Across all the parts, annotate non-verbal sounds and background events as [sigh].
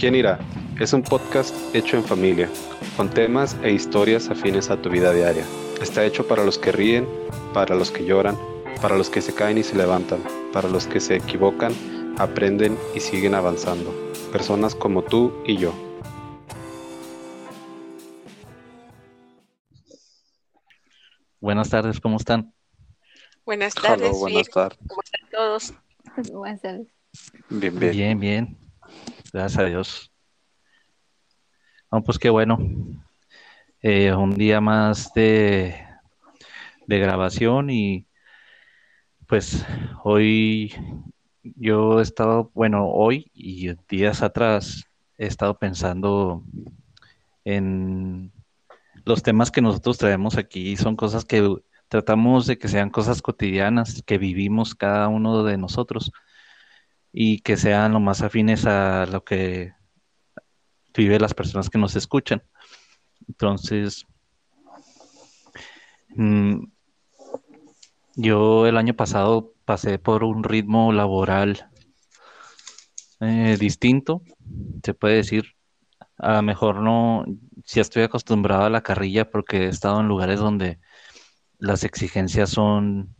¿Quién irá? Es un podcast hecho en familia, con temas e historias afines a tu vida diaria. Está hecho para los que ríen, para los que lloran, para los que se caen y se levantan, para los que se equivocan, aprenden y siguen avanzando. Personas como tú y yo. Buenas tardes, ¿cómo están? Buenas tardes. Hello, buenas bien. tardes. ¿Cómo están todos? Buenas tardes. Bien, bien. Bien, bien. Gracias a Dios. No, pues qué bueno. Eh, un día más de, de grabación y pues hoy yo he estado, bueno, hoy y días atrás he estado pensando en los temas que nosotros traemos aquí. Son cosas que tratamos de que sean cosas cotidianas que vivimos cada uno de nosotros y que sean lo más afines a lo que vive las personas que nos escuchan. Entonces, mm, yo el año pasado pasé por un ritmo laboral eh, distinto, se puede decir. A lo mejor no, si estoy acostumbrado a la carrilla porque he estado en lugares donde las exigencias son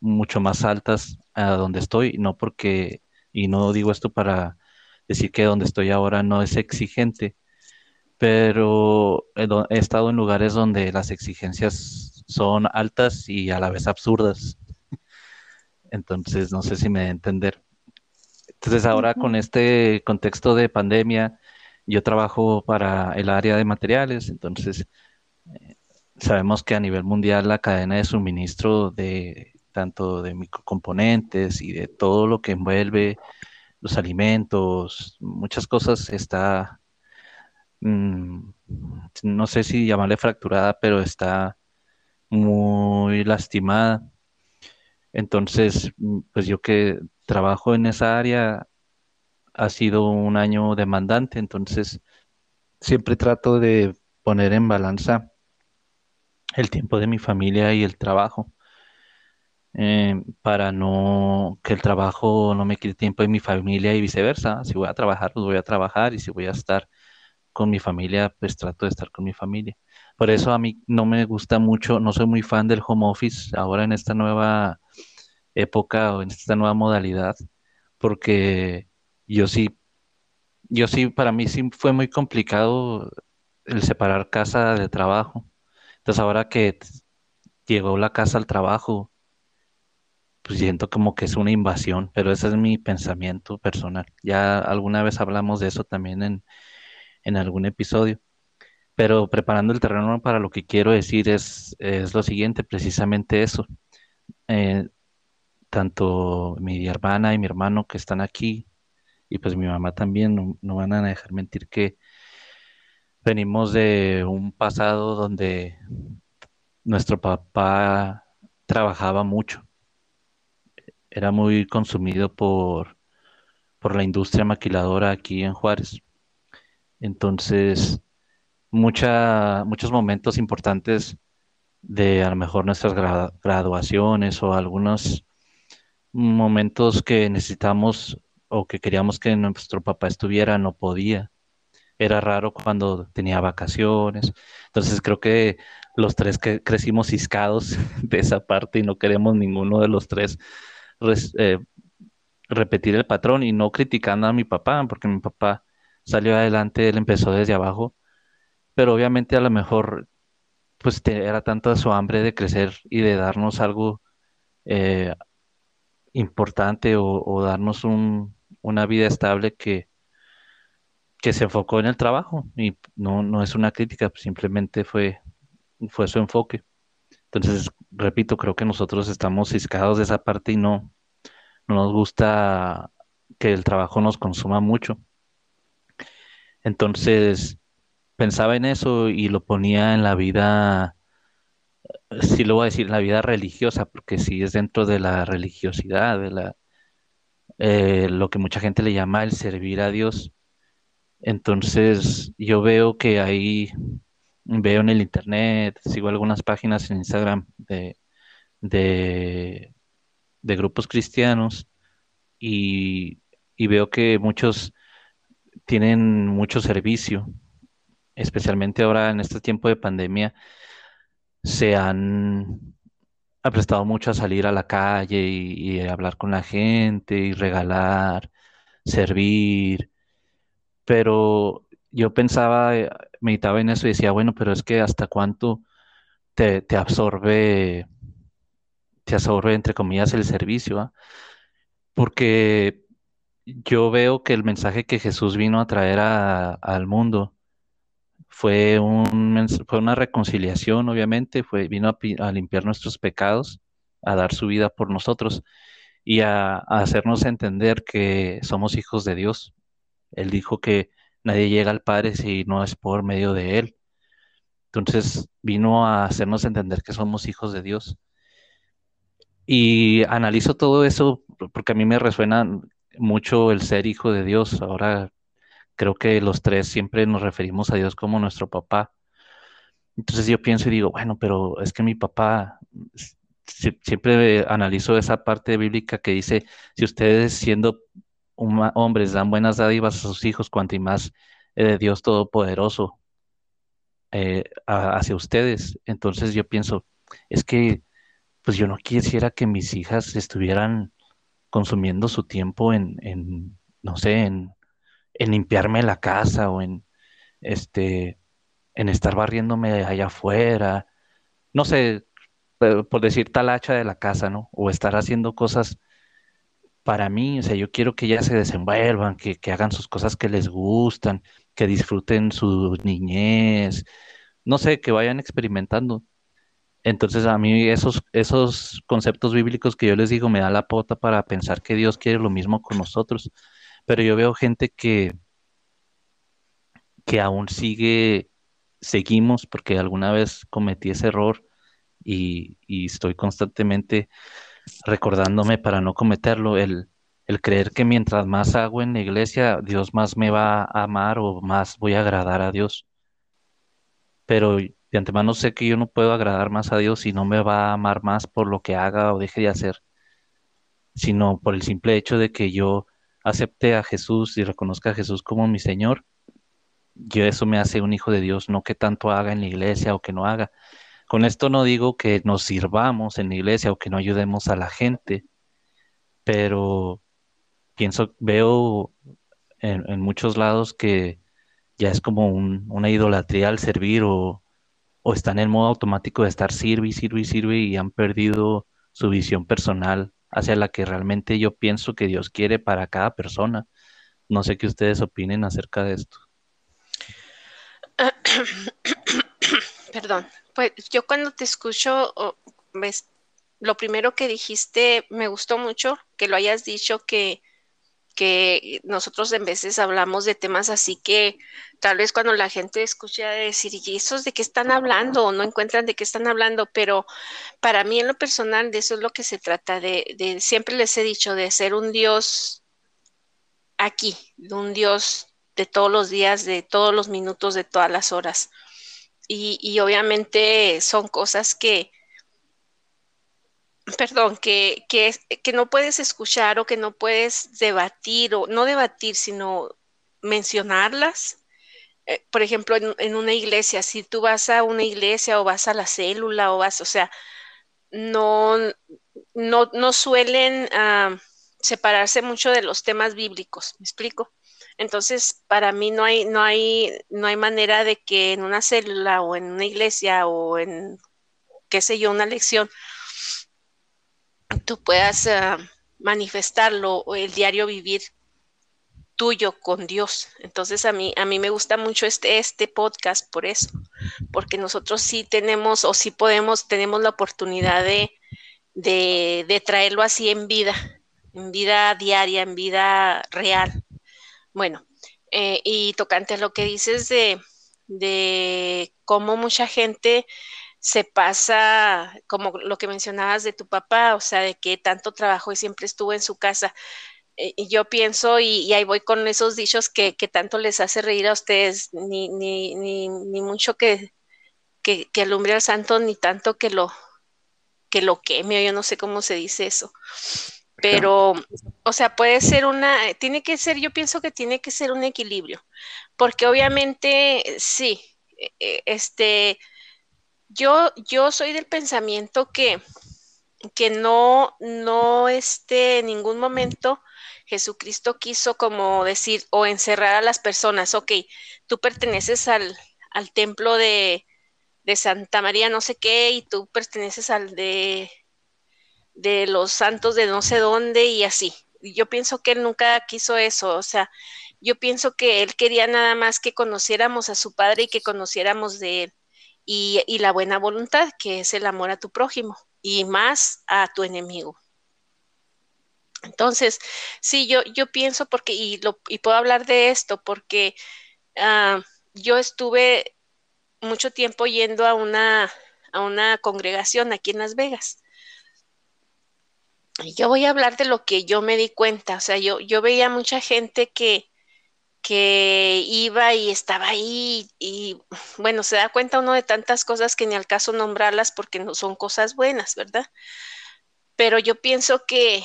mucho más altas a donde estoy, no porque, y no digo esto para decir que donde estoy ahora no es exigente, pero he, do- he estado en lugares donde las exigencias son altas y a la vez absurdas. Entonces, no sé si me a entender. Entonces, ahora con este contexto de pandemia, yo trabajo para el área de materiales, entonces sabemos que a nivel mundial la cadena de suministro de tanto de microcomponentes y de todo lo que envuelve los alimentos, muchas cosas está, mm, no sé si llamarle fracturada, pero está muy lastimada. Entonces, mm, pues yo que trabajo en esa área ha sido un año demandante, entonces siempre trato de poner en balanza el tiempo de mi familia y el trabajo, eh, para no que el trabajo no me quite tiempo de mi familia y viceversa. Si voy a trabajar, pues voy a trabajar y si voy a estar con mi familia, pues trato de estar con mi familia. Por eso a mí no me gusta mucho, no soy muy fan del home office ahora en esta nueva época o en esta nueva modalidad, porque yo sí, yo sí, para mí sí fue muy complicado el separar casa de trabajo. Entonces ahora que llegó la casa al trabajo, pues siento como que es una invasión, pero ese es mi pensamiento personal. Ya alguna vez hablamos de eso también en, en algún episodio, pero preparando el terreno para lo que quiero decir es, es lo siguiente, precisamente eso. Eh, tanto mi hermana y mi hermano que están aquí, y pues mi mamá también, no, no van a dejar mentir que venimos de un pasado donde nuestro papá trabajaba mucho, era muy consumido por, por la industria maquiladora aquí en Juárez. Entonces, mucha, muchos momentos importantes de a lo mejor nuestras gra- graduaciones o algunos momentos que necesitamos o que queríamos que nuestro papá estuviera, no podía. Era raro cuando tenía vacaciones. Entonces creo que los tres que crecimos ciscados [laughs] de esa parte y no queremos ninguno de los tres res- eh, repetir el patrón y no criticando a mi papá, porque mi papá salió adelante, él empezó desde abajo, pero obviamente a lo mejor pues era tanta su hambre de crecer y de darnos algo eh, importante o, o darnos un- una vida estable que, que se enfocó en el trabajo y no, no es una crítica, simplemente fue, fue su enfoque. Entonces, repito, creo que nosotros estamos ciscados de esa parte y no, no nos gusta que el trabajo nos consuma mucho. Entonces, pensaba en eso y lo ponía en la vida, sí lo voy a decir, en la vida religiosa, porque sí es dentro de la religiosidad, de la, eh, lo que mucha gente le llama el servir a Dios. Entonces, yo veo que ahí, veo en el internet, sigo algunas páginas en Instagram de, de, de grupos cristianos y, y veo que muchos tienen mucho servicio, especialmente ahora en este tiempo de pandemia, se han prestado mucho a salir a la calle y, y hablar con la gente y regalar, servir, pero yo pensaba, eh, meditaba en eso y decía, bueno, pero es que hasta cuánto te, absorbe, te absorbe, entre comillas, el servicio, ¿ah? Porque yo veo que el mensaje que Jesús vino a traer al mundo fue un, fue una reconciliación, obviamente, fue, vino a, pi- a limpiar nuestros pecados, a dar su vida por nosotros y a hacernos entender que somos hijos de Dios. Él dijo que nadie llega al Padre si no es por medio de Él. Entonces vino a hacernos entender que somos hijos de Dios. Y analizo todo eso porque a mí me resuena mucho el ser hijo de Dios. Ahora creo que los tres siempre nos referimos a Dios como nuestro papá. Entonces yo pienso y digo, bueno, pero es que mi papá, si- siempre analizo esa parte bíblica que dice, si ustedes siendo hombres dan buenas dádivas a sus hijos, cuanto y más eh, Dios Todopoderoso eh, hacia ustedes. Entonces yo pienso, es que pues yo no quisiera que mis hijas estuvieran consumiendo su tiempo en, en no sé, en, en limpiarme la casa o en este, en estar barriéndome allá afuera, no sé, eh, por decir tal hacha de la casa, ¿no? O estar haciendo cosas para mí, o sea, yo quiero que ellas se desenvuelvan, que, que hagan sus cosas que les gustan, que disfruten su niñez, no sé, que vayan experimentando. Entonces a mí esos, esos conceptos bíblicos que yo les digo me da la pota para pensar que Dios quiere lo mismo con nosotros. Pero yo veo gente que, que aún sigue, seguimos, porque alguna vez cometí ese error y, y estoy constantemente recordándome para no cometerlo, el, el creer que mientras más hago en la iglesia, Dios más me va a amar o más voy a agradar a Dios. Pero de antemano sé que yo no puedo agradar más a Dios y no me va a amar más por lo que haga o deje de hacer, sino por el simple hecho de que yo acepte a Jesús y reconozca a Jesús como mi Señor. Yo eso me hace un hijo de Dios, no que tanto haga en la iglesia o que no haga. Con esto no digo que nos sirvamos en la iglesia o que no ayudemos a la gente, pero pienso, veo en, muchos lados que ya es como un- una idolatría al servir o, están en modo automático de estar sirve sirve sirve y han perdido su visión personal hacia la que realmente yo pienso que Dios quiere para cada persona. No sé qué ustedes opinen acerca de esto. [coughs] Perdón. Pues yo cuando te escucho, ves, lo primero que dijiste me gustó mucho, que lo hayas dicho, que, que nosotros en veces hablamos de temas así que tal vez cuando la gente escucha decir, ¿y esos de qué están hablando? O no encuentran de qué están hablando, pero para mí en lo personal de eso es lo que se trata, de, de siempre les he dicho, de ser un Dios aquí, de un Dios de todos los días, de todos los minutos, de todas las horas. Y, obviamente son cosas que, perdón, que, que, no puedes escuchar o que no puedes debatir, o no debatir, sino mencionarlas. Eh, por ejemplo, en, una iglesia, si tú vas a una iglesia o vas a la célula o vas, o sea, no, no, no suelen uh, separarse mucho de los temas bíblicos, ¿me explico? Entonces, para mí no hay, no hay, no hay manera de que en una célula o en una iglesia o en, qué sé yo, una lección, tú puedas uh, manifestarlo o el diario vivir tuyo con Dios. Entonces a mí, a mí me gusta mucho este, este podcast por eso, porque nosotros sí tenemos o sí podemos, tenemos la oportunidad de, de traerlo así en vida, en vida diaria, en vida real. Bueno, eh, y tocante a lo que dices de, de cómo mucha gente se pasa, como lo que mencionabas de tu papá, o sea, de que tanto trabajo y siempre estuvo en su casa. Eh, y yo pienso, y, ahí voy con esos dichos que, tanto les hace reír a ustedes, ni, ni, ni, ni mucho que, que, que, alumbre al santo, ni tanto que lo, que lo queme, yo no sé cómo se dice eso. Pero, o sea, puede ser una, tiene que ser, yo pienso que tiene que ser un equilibrio, porque obviamente, sí, e, e, este, yo, yo soy del pensamiento que, que no, no, este, en ningún momento Jesucristo quiso como decir o encerrar a las personas, ok, tú perteneces al, al templo de, de Santa María no sé qué y tú perteneces al de de los santos de no sé dónde y así. Yo pienso que él nunca quiso eso, o sea, yo pienso que él quería nada más que conociéramos a su padre y que conociéramos de él y, la buena voluntad, que es el amor a tu prójimo y más a tu enemigo. Entonces, sí, yo, yo pienso porque, y, lo, y puedo hablar de esto porque ah, yo estuve mucho tiempo yendo a una, a una congregación aquí en Las Vegas yo voy a hablar de lo que yo me di cuenta, o sea, yo, yo veía mucha gente que, que iba y estaba ahí y bueno, se da cuenta uno de tantas cosas que ni al caso nombrarlas porque no son cosas buenas, ¿verdad? Pero yo pienso que,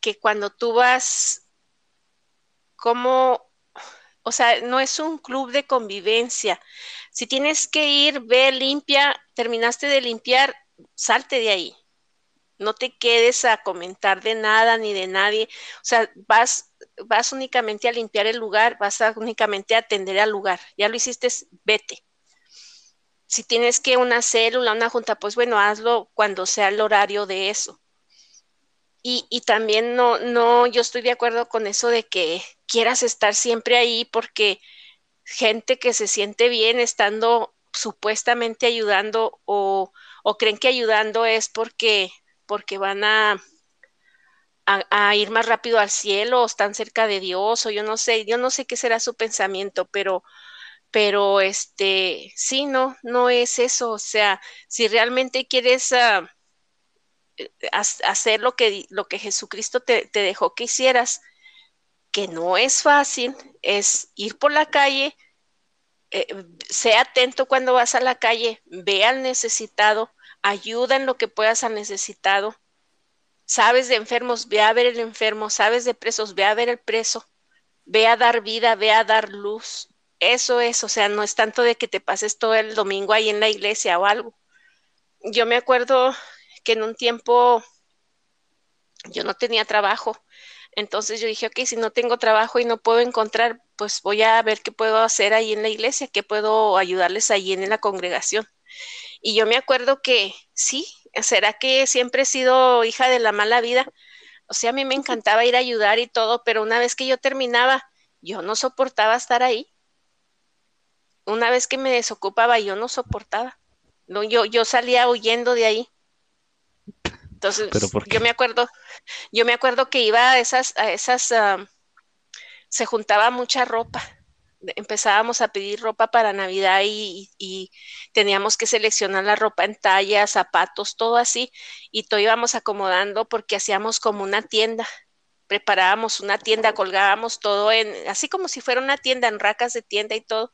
que cuando tú vas como, o sea, no es un club de convivencia. Si tienes que ir, ve, limpia, terminaste de limpiar, salte de ahí no te quedes a comentar de nada ni de nadie, o sea, vas, vas únicamente a limpiar el lugar, vas únicamente a atender al lugar, ya lo hiciste, vete. Si tienes que una célula, una junta, pues bueno, hazlo cuando sea el horario de eso. Y, y también no, no, yo estoy de acuerdo con eso de que quieras estar siempre ahí porque gente que se siente bien estando supuestamente ayudando o, o creen que ayudando es porque porque van a, a, ir más rápido al cielo o están cerca de Dios o yo no sé, yo no sé qué será su pensamiento, pero pero este, sí, no, no es eso, o sea, si realmente quieres uh, hacer lo que, lo que Jesucristo te, te, dejó que hicieras, que no es fácil, es ir por la calle, eh, sea atento cuando vas a la calle, ve al necesitado, ayuda en lo que puedas al necesitado. Sabes de enfermos, ve a ver el enfermo, sabes de presos, ve a ver el preso, ve a dar vida, ve a dar luz. Eso es, o sea, no es tanto de que te pases todo el domingo ahí en la iglesia o algo. Yo me acuerdo que en un tiempo yo no tenía trabajo, entonces yo dije, ok, si no tengo trabajo y no puedo encontrar, pues voy a ver qué puedo hacer ahí en la iglesia, qué puedo ayudarles ahí en la congregación. Y yo me acuerdo que sí, ¿será que siempre he sido hija de la mala vida? O sea, a mí me encantaba ir a ayudar y todo, pero una vez que yo terminaba, yo no soportaba estar ahí. Una vez que me desocupaba, yo no soportaba. No, yo, yo salía huyendo de ahí. Entonces, yo me acuerdo, yo me acuerdo que iba a esas, a esas, ah, se juntaba mucha ropa empezábamos a pedir ropa para Navidad y, teníamos que seleccionar la ropa en talla, zapatos, todo así, y todo íbamos acomodando porque hacíamos como una tienda, preparábamos una tienda, colgábamos todo en, así como si fuera una tienda, en racas de tienda y todo,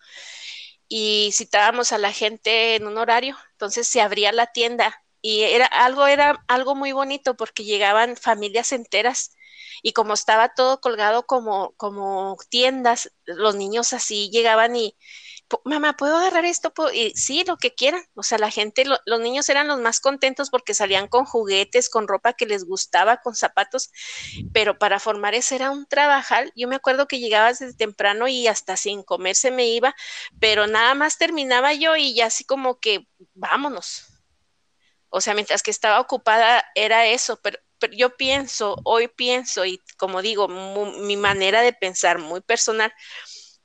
y citábamos a la gente en un horario, entonces se abría la tienda y era algo, era algo muy bonito porque llegaban familias enteras y como estaba todo colgado como, como tiendas, los niños así llegaban y, mamá, ¿puedo agarrar esto? Y sí, lo que quieran. O sea, la gente, los niños eran los más contentos porque salían con juguetes, con ropa que les gustaba, con zapatos, pero para formar ese era un trabajal. Yo me acuerdo que llegaba desde temprano y hasta sin comer se me iba, pero nada más terminaba yo y ya así como que vámonos. O sea, mientras que estaba ocupada era eso, pero yo pienso, hoy pienso, y como digo, mi manera de pensar muy personal,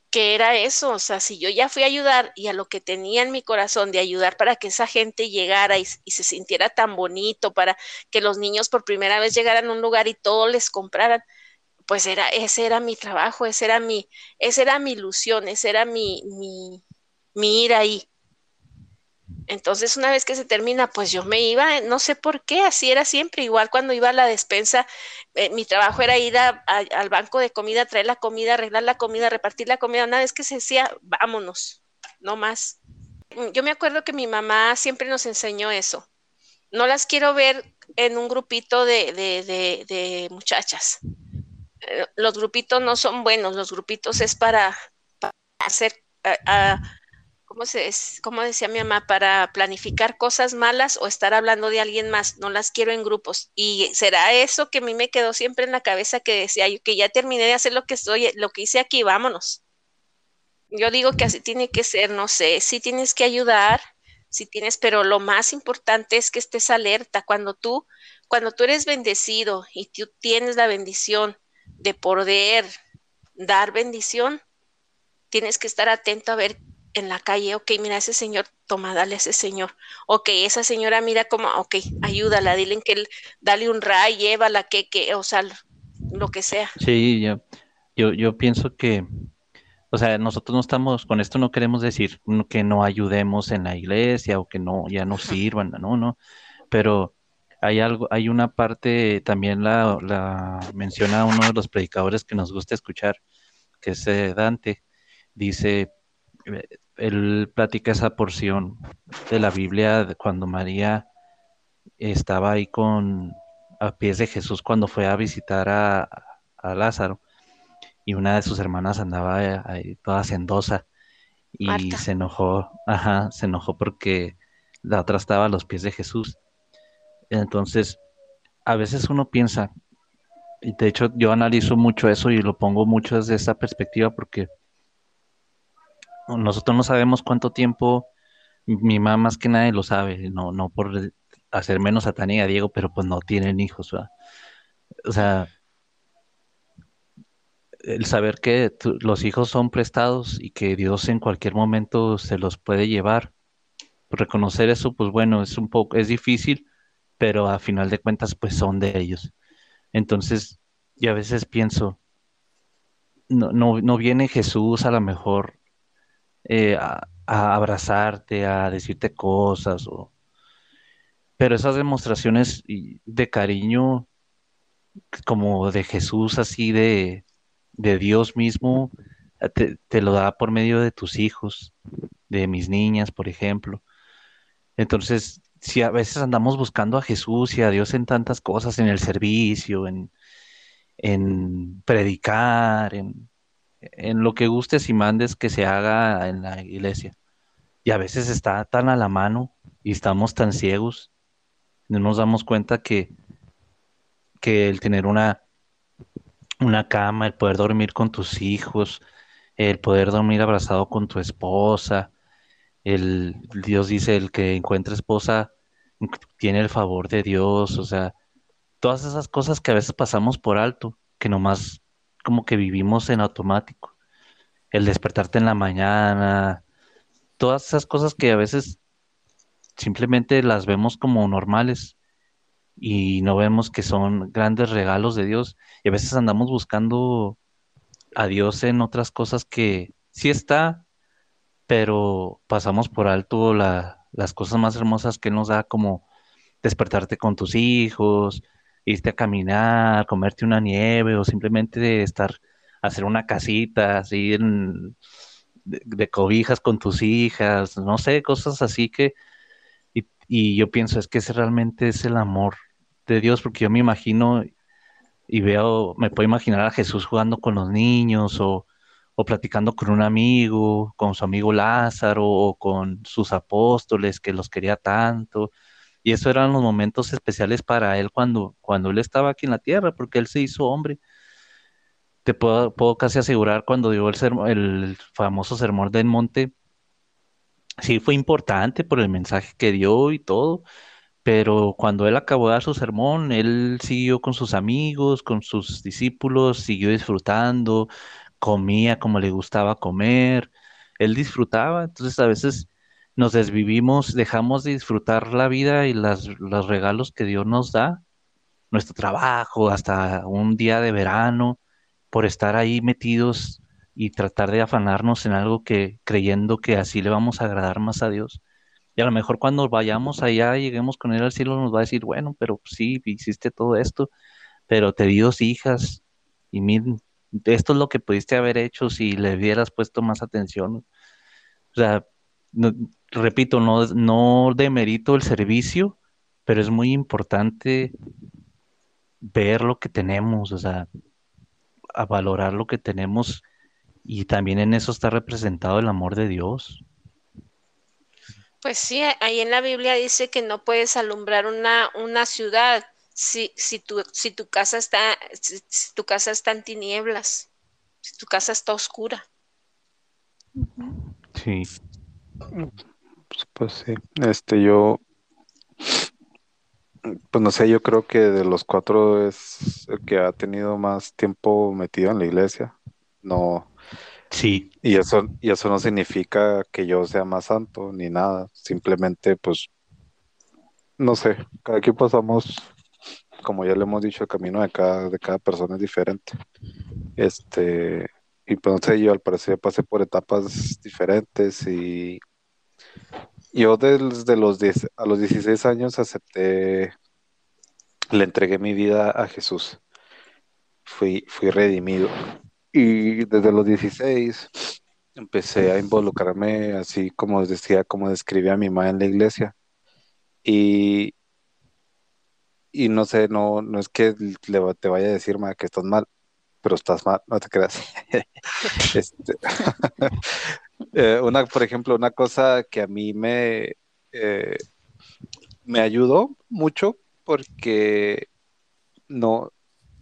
que era eso, o sea, si yo ya fui a ayudar y a lo que tenía en mi corazón de ayudar para que esa gente llegara y, se sintiera tan bonito, para que los niños por primera vez llegaran a un lugar y todos les compraran, pues era, ese era mi trabajo, ese era mi, esa era mi ilusión, ese era mi, mi, mi ir ahí. Entonces, una vez que se termina, pues yo me iba, no sé por qué, así era siempre. Igual cuando iba a la despensa, eh, mi trabajo era ir al banco de comida, traer la comida, arreglar la comida, repartir la comida. Una vez que se decía, vámonos, no más. Yo me acuerdo que mi mamá siempre nos enseñó eso. no las quiero ver en un grupito de, de, muchachas. Eh, los grupitos no son buenos, los grupitos es para, hacer, ¿cómo, se, ¿cómo decía mi mamá? Para planificar cosas malas o estar hablando de alguien más. No las quiero en grupos. Y será eso que a mí me quedó siempre en la cabeza que decía yo que ya terminé de hacer lo que estoy, lo que hice aquí, vámonos. Yo digo que así tiene que ser, no sé, si tienes que ayudar, si tienes, pero lo más importante es que estés alerta cuando tú, cuando tú eres bendecido y tú tienes la bendición de poder dar bendición, tienes que estar atento a ver en la calle, ok, mira ese señor, toma, dale a ese señor, ok, esa señora mira cómo, ok, ayúdala, dile que él, dale un ray, llévala, que, que, o sea, lo que sea. Sí, yo, yo, yo pienso que o sea, nosotros no estamos, con esto no queremos decir que no ayudemos en la iglesia o que no, ya no sirvan, no, no, pero hay algo, hay una parte, también la, la menciona uno de los predicadores que nos gusta escuchar, que es eh, Dante, dice, eh, él platica esa porción de la Biblia de cuando María estaba ahí con a pies de Jesús cuando fue a visitar a, a Lázaro y una de sus hermanas andaba eh, ahí toda sendosa y se enojó, ajá, se enojó porque la otra estaba a los pies de Jesús. Entonces, a veces uno piensa, y de hecho yo analizo mucho eso y lo pongo mucho desde esa perspectiva porque nosotros no sabemos cuánto tiempo, mi mamá más que nadie lo sabe, no, no por hacer menos a Tania y a Diego, pero pues no tienen hijos, O sea, el saber que los hijos son prestados y que Dios en cualquier momento se los puede llevar, reconocer eso, pues bueno, es un poco, es difícil, pero a final de cuentas, pues son de ellos. Entonces, yo a veces pienso, no, no, viene Jesús a lo mejor eh, a, abrazarte, a decirte cosas, o... pero esas demostraciones de cariño como de Jesús así de de Dios mismo eh, te, lo da por medio de tus hijos, de mis niñas, por ejemplo. Entonces, si a veces andamos buscando a Jesús y a Dios en tantas cosas, en el servicio, en, en predicar, en, en lo que gustes y mandes que se haga en la iglesia. Y a veces está tan a la mano y estamos tan ciegos, no nos damos cuenta que, que el tener una una cama, el poder dormir con tus hijos, el poder dormir abrazado con tu esposa. El Dios dice, el que encuentre esposa tiene el favor de Dios, o sea, todas esas cosas que a veces pasamos por alto, que nomás como que vivimos en automático. El despertarte en la mañana, todas esas cosas que a veces simplemente las vemos como normales, y no vemos que son grandes regalos de Dios. Y a veces andamos buscando a Dios en otras cosas que sí está, pero pasamos por alto las cosas más hermosas que nos da, como despertarte con tus hijos, irte a caminar, comerte una nieve o simplemente estar, hacer una casita así de, cobijas con tus hijas, no sé, cosas así que, y, y yo pienso, es que ese realmente es el amor de Dios, porque yo me imagino y veo, me puedo imaginar a Jesús jugando con los niños o, o platicando con un amigo, con su amigo Lázaro o con sus apóstoles que los quería tanto. Y eso eran los momentos especiales para él cuando, cuando él estaba aquí en la tierra, porque él se hizo hombre. Te puedo, puedo casi asegurar cuando dio el, el famoso sermón del monte, sí fue importante por el mensaje que dio y todo, pero cuando él acabó de dar su sermón, él siguió con sus amigos, con sus discípulos, siguió disfrutando, comía como le gustaba comer, él disfrutaba, entonces a veces nos desvivimos, dejamos de disfrutar la vida y las, los regalos que Dios nos da, nuestro trabajo, hasta un día de verano, por estar ahí metidos y tratar de afanarnos en algo que creyendo que así le vamos a agradar más a Dios. Y a lo mejor cuando vayamos allá, lleguemos con él al cielo, nos va a decir, bueno, pero sí, hiciste todo esto, pero te di hijas y miren, esto es lo que pudiste haber hecho si le hubieras puesto más atención. O sea, repito, no, no demerito el servicio, pero es muy importante ver lo que tenemos, o sea, a valorar lo que tenemos y también en eso está representado el amor de Dios. Pues sí, ahí en la Biblia dice que no puedes alumbrar una, una ciudad si, si, tu, si tu casa está, si, tu casa está en tinieblas, si tu casa está oscura. Sí. Pues, sí, este yo, pues no sé, yo creo que de los cuatro es el que ha tenido más tiempo metido en la iglesia. No, Sí, y eso, y eso no significa que yo sea más santo ni nada. Simplemente, pues, no sé, cada quien pasamos, como ya le hemos dicho, el camino de cada, de cada persona es diferente. Este, y pues no sé, yo al parecer pasé por etapas diferentes y yo desde los 10, a los 16 años acepté, le entregué mi vida a Jesús. Fui, fui redimido. Y desde los 16 empecé a involucrarme así como decía, como describía mi mamá en la iglesia. Y, y no sé, no, no es que le, te vaya a decir, ma, que estás mal, pero estás mal, no te creas. [laughs] este, [laughs] eh, una, por ejemplo, una cosa que a mí me, eh, me ayudó mucho porque no,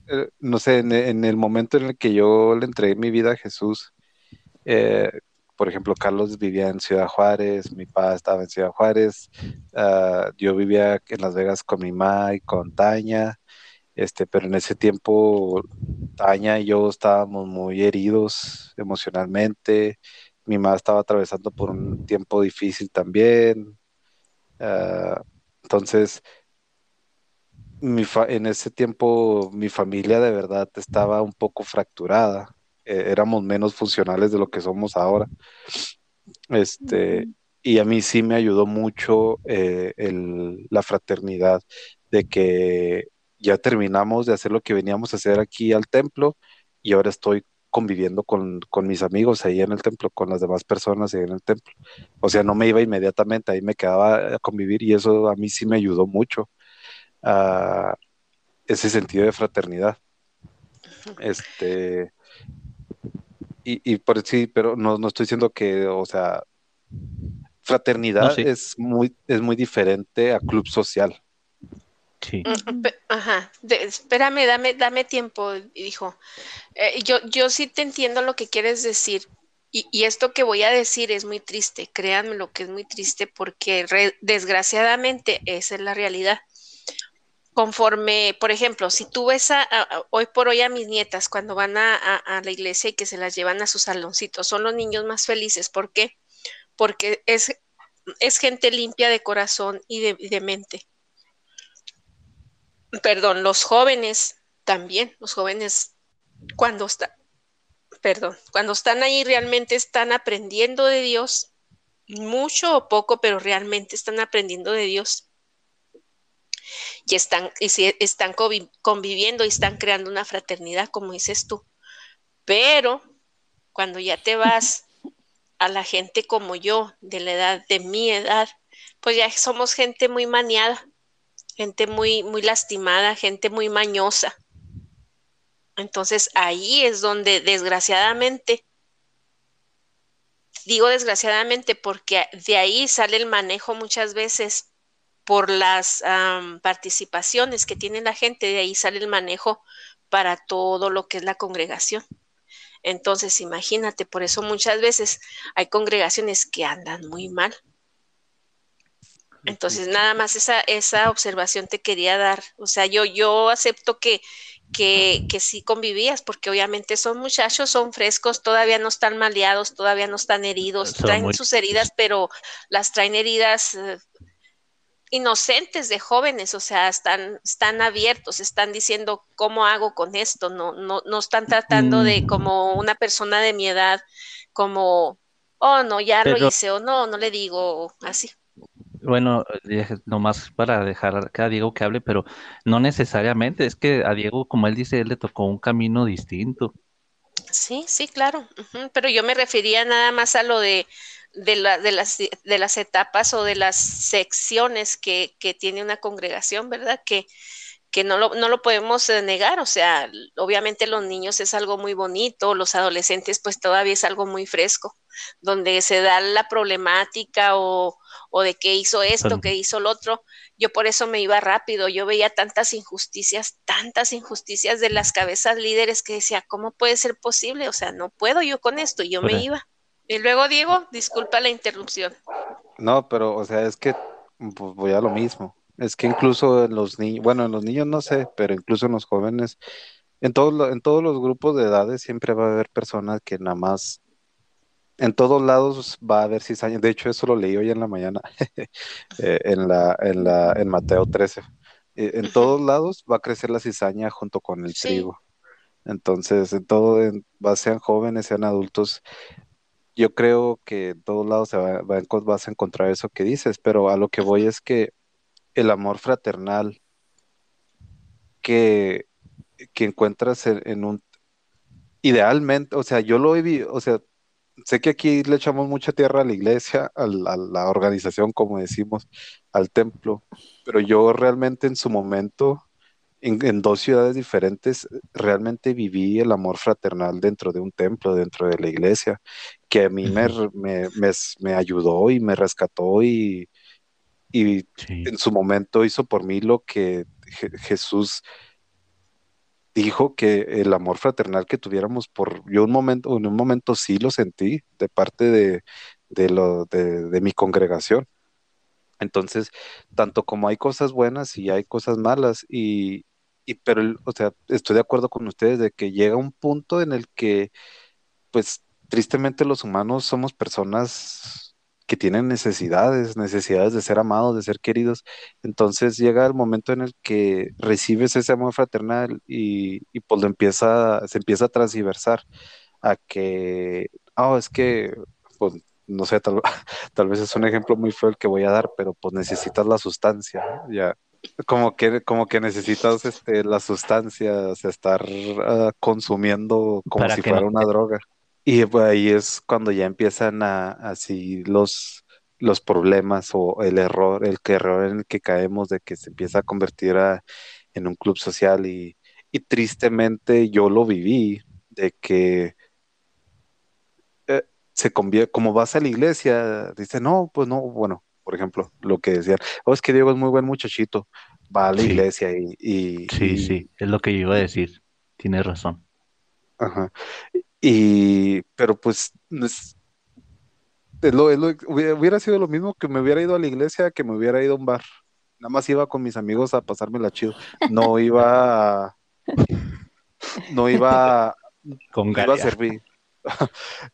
eh, no sé, en, el momento en el que yo le entregué mi vida a Jesús, por ejemplo, Carlos vivía en Ciudad Juárez, mi papá estaba en Ciudad Juárez, uh, yo vivía en Las Vegas con mi mamá y con Taña, este, pero en ese tiempo Taña y yo estábamos muy heridos emocionalmente, mi mamá estaba atravesando por un tiempo difícil también, uh, entonces mi fa en ese tiempo mi familia de verdad estaba un poco fracturada, eh, éramos menos funcionales de lo que somos ahora. Este, y a mí sí me ayudó mucho eh, el, la fraternidad de que ya terminamos de hacer lo que veníamos a hacer aquí al templo y ahora estoy conviviendo con, con, mis amigos ahí en el templo, con las demás personas ahí en el templo. O sea, no me iba inmediatamente, ahí me quedaba a convivir y eso a mí sí me ayudó mucho a ese sentido de fraternidad. Este, y, y por sí, pero no, no estoy diciendo que, o sea, fraternidad no, sí. es muy, es muy diferente a club social. Ajá, espérame, dame, dame tiempo, dijo. Eh, yo, yo sí te entiendo lo que quieres decir. Y, esto que voy a decir es muy triste, créanme lo que es muy triste porque desgraciadamente esa es la realidad conforme, por ejemplo, si tú ves a, hoy por hoy a mis nietas cuando van a, a, la iglesia y que se las llevan a sus saloncitos, son los niños más felices. ¿Por qué? Porque es, es gente limpia de corazón y de, de mente. Perdón, los jóvenes también, los jóvenes cuando están, perdón, cuando están ahí realmente están aprendiendo de Dios, mucho o poco, pero realmente están aprendiendo de Dios y están, y si están conviviendo y están creando una fraternidad, como dices tú. Pero cuando ya te vas a la gente como yo, de la edad, de mi edad, pues ya somos gente muy maniada, gente muy, muy lastimada, gente muy mañosa. Entonces ahí es donde desgraciadamente, digo desgraciadamente porque de ahí sale el manejo muchas veces por las participaciones que tiene la gente, de ahí sale el manejo para todo lo que es la congregación. Entonces, imagínate, por eso muchas veces hay congregaciones que andan muy mal. Entonces, nada más esa, esa observación te quería dar. O sea, yo, yo acepto que, que, que sí convivías, porque obviamente son muchachos, son frescos, todavía no están maleados, todavía no están heridos, son traen muy... sus heridas, pero las traen heridas eh, inocentes de jóvenes, o sea, están, están abiertos, están diciendo cómo hago con esto, no, no, no están tratando mm. de como una persona de mi edad, como, oh, no, ya Pero, lo hice, o no, no le digo así. Bueno, nomás para dejar a Diego que hable, pero no necesariamente, es que a Diego, como él dice, él le tocó un camino distinto. Sí, sí, claro. Pero yo me refería nada más a lo de, de, de, las, de las etapas o de las secciones que, que tiene una congregación, ¿verdad? Que, que no lo, no lo podemos eh, negar, o sea, obviamente los niños es algo muy bonito, los adolescentes pues todavía es algo muy fresco, donde se da la problemática o, o de qué hizo esto, qué hizo lo otro. Yo por eso me iba rápido, yo veía tantas injusticias, tantas injusticias de las cabezas líderes que decía, ¿cómo puede ser posible? O sea, no puedo yo con esto, yo me iba. Y luego, Diego, disculpa la interrupción. No, pero, o sea, es que pues, voy a lo mismo. Es que incluso en los niños, bueno, en los niños no sé, pero incluso en los jóvenes, en todos, en todos los grupos de edades siempre va a haber personas que nada más, en todos lados va a haber cizaña. De hecho, eso lo leí hoy en la mañana, [laughs] eh, en, la, en, la, en Mateo 13. Eh, en todos lados va a crecer la cizaña junto con el trigo. Entonces, en todo, en, sean jóvenes, sean adultos, yo creo que en todos lados se va, vas a encontrar eso que dices, pero a lo que voy es que el amor fraternal que, que encuentras en, un... Idealmente, o sea, yo lo he visto, o sea, sé que aquí le echamos mucha tierra a la iglesia, a la, organización, como decimos, al templo, pero yo realmente en su momento, en, dos ciudades diferentes, realmente viví el amor fraternal dentro de un templo, dentro de la iglesia, que a mí me, me, me ayudó y me rescató y, y en su momento hizo por mí lo que Jesús dijo que el amor fraternal que tuviéramos por yo un momento en un momento sí lo sentí de parte de, de lo de, mi congregación. Entonces tanto como hay cosas buenas y hay cosas malas y, y pero o sea estoy de acuerdo con ustedes de que llega un punto en el que pues tristemente los humanos somos personas que tienen necesidades, necesidades de ser amados, de ser queridos. Entonces llega el momento en el que recibes ese amor fraternal y, y pues lo empieza, se empieza a transversar a que, oh, es que, pues, no sé, tal, [laughs] tal, vez es un ejemplo muy feo el que voy a dar, pero pues necesitas la sustancia, ya. Como que, como que necesitas este, la sustancia, o sea, estar uh, consumiendo como si fuera una droga. Y pues, ahí es cuando ya empiezan a, así los, los problemas o el error, el que error en el que caemos de que se empieza a convertir en un club social y, tristemente yo lo viví, de que eh, se convierte, como vas a la iglesia, dice, no, pues no, bueno, por ejemplo, lo que decían, oh, es que Diego es muy buen muchachito, va a la iglesia y, y... Sí, sí, es lo que yo iba a decir, tienes razón. Ajá. Y, pero pues, hubiera sido lo mismo que me hubiera ido a la iglesia que me hubiera ido a un bar. Nada más iba con mis amigos a pasarme la chido. No iba [laughs] no iba, con iba a servir.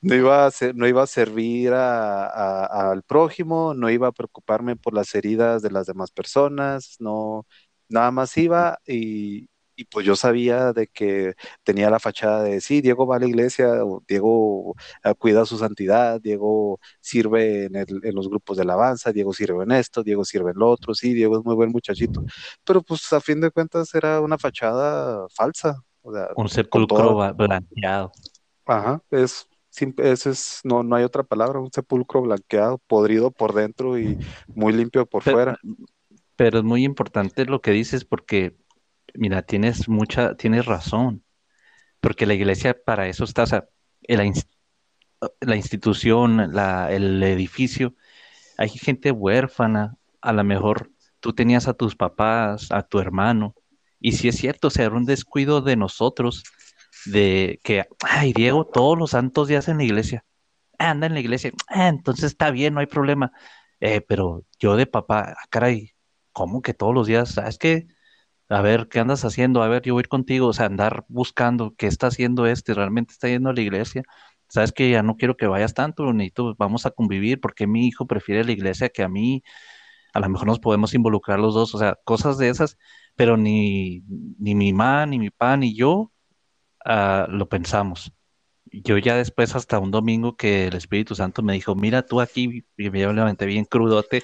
no iba a, [laughs] no iba a servir al prójimo, no iba a preocuparme por las heridas de las demás personas, no, nada más iba y, y pues yo sabía de que tenía la fachada de, sí, Diego va a la iglesia, Diego ah, cuida su santidad, Diego sirve en, en, los grupos de alabanza, Diego sirve en esto, Diego sirve en lo otro, sí, Diego es muy buen muchachito, pero pues a fin de cuentas era una fachada falsa. Un sepulcro blanqueado. Ajá, es, ese es, no, no hay otra palabra, un sepulcro blanqueado, podrido por dentro y muy limpio por fuera. Pero es muy importante lo que dices porque mira, tienes mucha, tienes razón, porque la iglesia para eso está, o sea, la, institución, el edificio, hay gente huérfana, a lo mejor tú tenías a tus papás, a tu hermano, y si es cierto, o sea, era un descuido de nosotros, de que, ay, Diego, todos los santos días en la iglesia, anda en la iglesia, ah, entonces está bien, no hay problema, eh, pero yo de papá, ah, caray, ¿cómo que todos los días? ¿Sabes que a ver, ¿qué andas haciendo? A ver, yo voy a ir contigo, o sea, andar buscando qué está haciendo este, realmente está yendo a la iglesia. Sabes que ya no quiero que vayas tanto, ni tú vamos a convivir porque mi hijo prefiere la iglesia que a mí. A lo mejor nos podemos involucrar los dos, o sea, cosas de esas, pero ni, ni mi mamá, ni mi papá, ni yo uh, lo pensamos. Yo ya después, hasta un domingo que el Espíritu Santo me dijo, mira tú aquí, y me levanté bien crudote,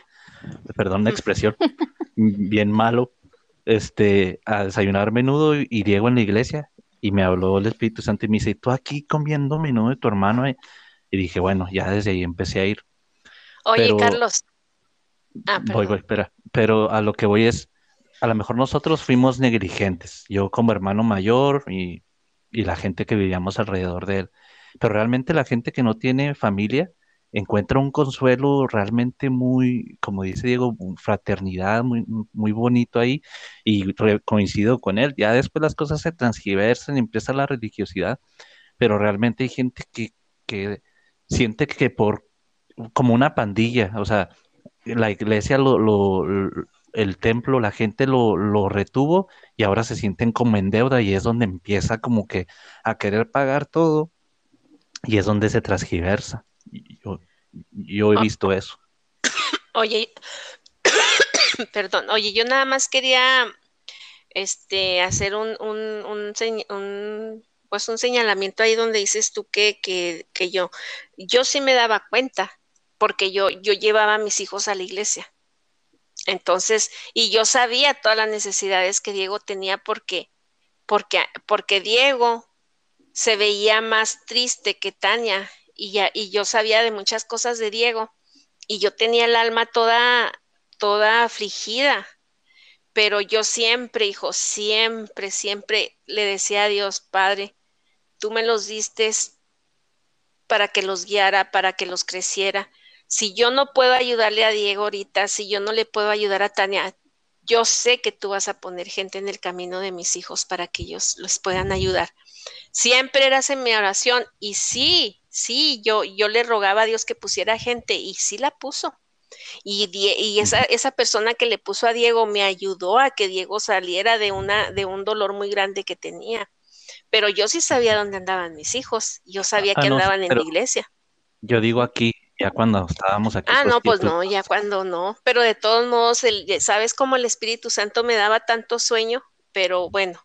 perdón la expresión, [laughs] bien malo, este, a desayunar menudo y Diego en la iglesia. y me habló el Espíritu Santo y me dice, tú aquí comiendo menú de tu hermano. Y dije, bueno, ya desde ahí empecé a ir. Oye, Carlos. Ah, voy, voy, espera. Pero a lo que voy es, a lo mejor nosotros fuimos negligentes, yo como hermano mayor y, y la gente que vivíamos alrededor de él. Pero realmente la gente que no tiene familia encuentra un consuelo realmente muy, como dice Diego, fraternidad, muy, muy bonito ahí, y coincido con él. Ya después las cosas se transgiversan, empieza la religiosidad, pero realmente hay gente que, que siente que por, como una pandilla, o sea, la iglesia lo, lo el templo, la gente lo, lo, retuvo y ahora se sienten como en deuda y es donde empieza como que a querer pagar todo y es donde se transgiversa. Yo, yo he ah. visto eso. Oye, [coughs] perdón, oye, yo nada más quería este, hacer un, un, un, pues un señalamiento ahí donde dices tú que, que, que, yo, yo sí me daba cuenta, porque yo, yo llevaba a mis hijos a la iglesia. Entonces, y yo sabía todas las necesidades que Diego tenía porque, porque, porque Diego se veía más triste que Tania y, ya, y yo sabía de muchas cosas de Diego y yo tenía el alma toda, toda afligida, pero yo siempre, hijo, siempre, siempre le decía a Dios, Padre, tú me los diste para que los guiara, para que los creciera. Si yo no puedo ayudarle a Diego ahorita, si yo no le puedo ayudar a Tania, yo sé que tú vas a poner gente en el camino de mis hijos para que ellos los puedan ayudar. Siempre eras en mi oración y sí, sí, yo, yo le rogaba a Dios que pusiera gente y sí la puso. Y, y esa, esa, persona que le puso a Diego me ayudó a que Diego saliera de, una, de un dolor muy grande que tenía. Pero yo sí sabía dónde andaban mis hijos, yo sabía ah, que andaban en la iglesia. Yo digo aquí, ya cuando estábamos aquí. Ah, pues, no, pues no, ya cuando no. Pero de todos modos, el, ¿sabes cómo el Espíritu Santo me daba tanto sueño? Pero bueno,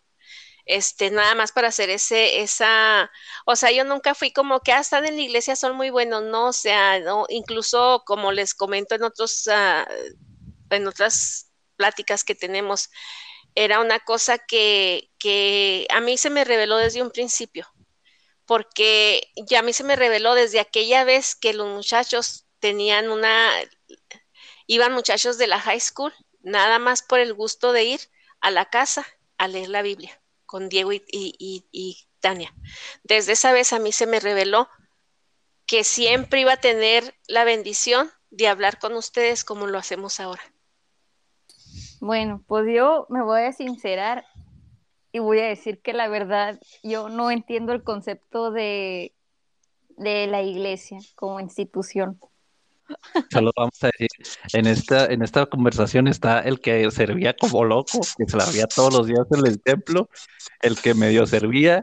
este, nada más para hacer ese, esa, o sea, yo nunca fui como que, ah, están en la iglesia, son muy buenos, no, o sea, no, incluso como les comento en otros, uh, en otras pláticas que tenemos, era una cosa que, que a mí se me reveló desde un principio porque ya a mí se me reveló desde aquella vez que los muchachos tenían una, iban muchachos de la high school, nada más por el gusto de ir a la casa a leer la Biblia con Diego y, Tania. Desde esa vez a mí se me reveló que siempre iba a tener la bendición de hablar con ustedes como lo hacemos ahora. Bueno, pues yo me voy a sincerar y voy a decir que la verdad yo no entiendo el concepto de, de la iglesia como institución. Solo vamos a decir, en esta, en esta conversación está el que servía como loco, que se la veía todos los días en el templo, el que medio servía,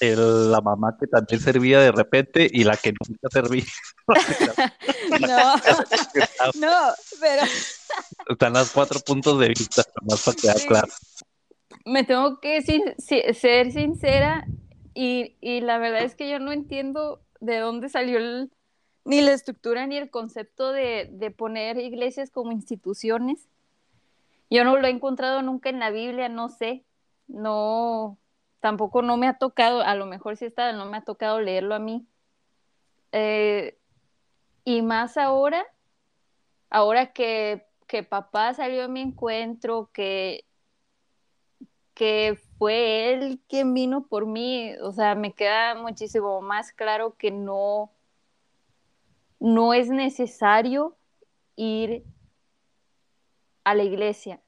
la mamá que también servía de repente y la que nunca servía. [laughs] no, [laughs] no, pero... [laughs] Están los cuatro puntos de vista, más para quedar claro. Me tengo que ser sincera y, la verdad es que yo no entiendo de dónde salió ni la estructura ni el concepto de, de, poner iglesias como instituciones. Yo no lo he encontrado nunca en la Biblia, no sé, no, tampoco no me ha tocado, a lo mejor sí está, no me ha tocado leerlo a mí. Eh, y más ahora, ahora que, que papá salió a mi encuentro, que que fue él quien vino por mí, o sea, me queda muchísimo más claro que no, no es necesario ir a la iglesia.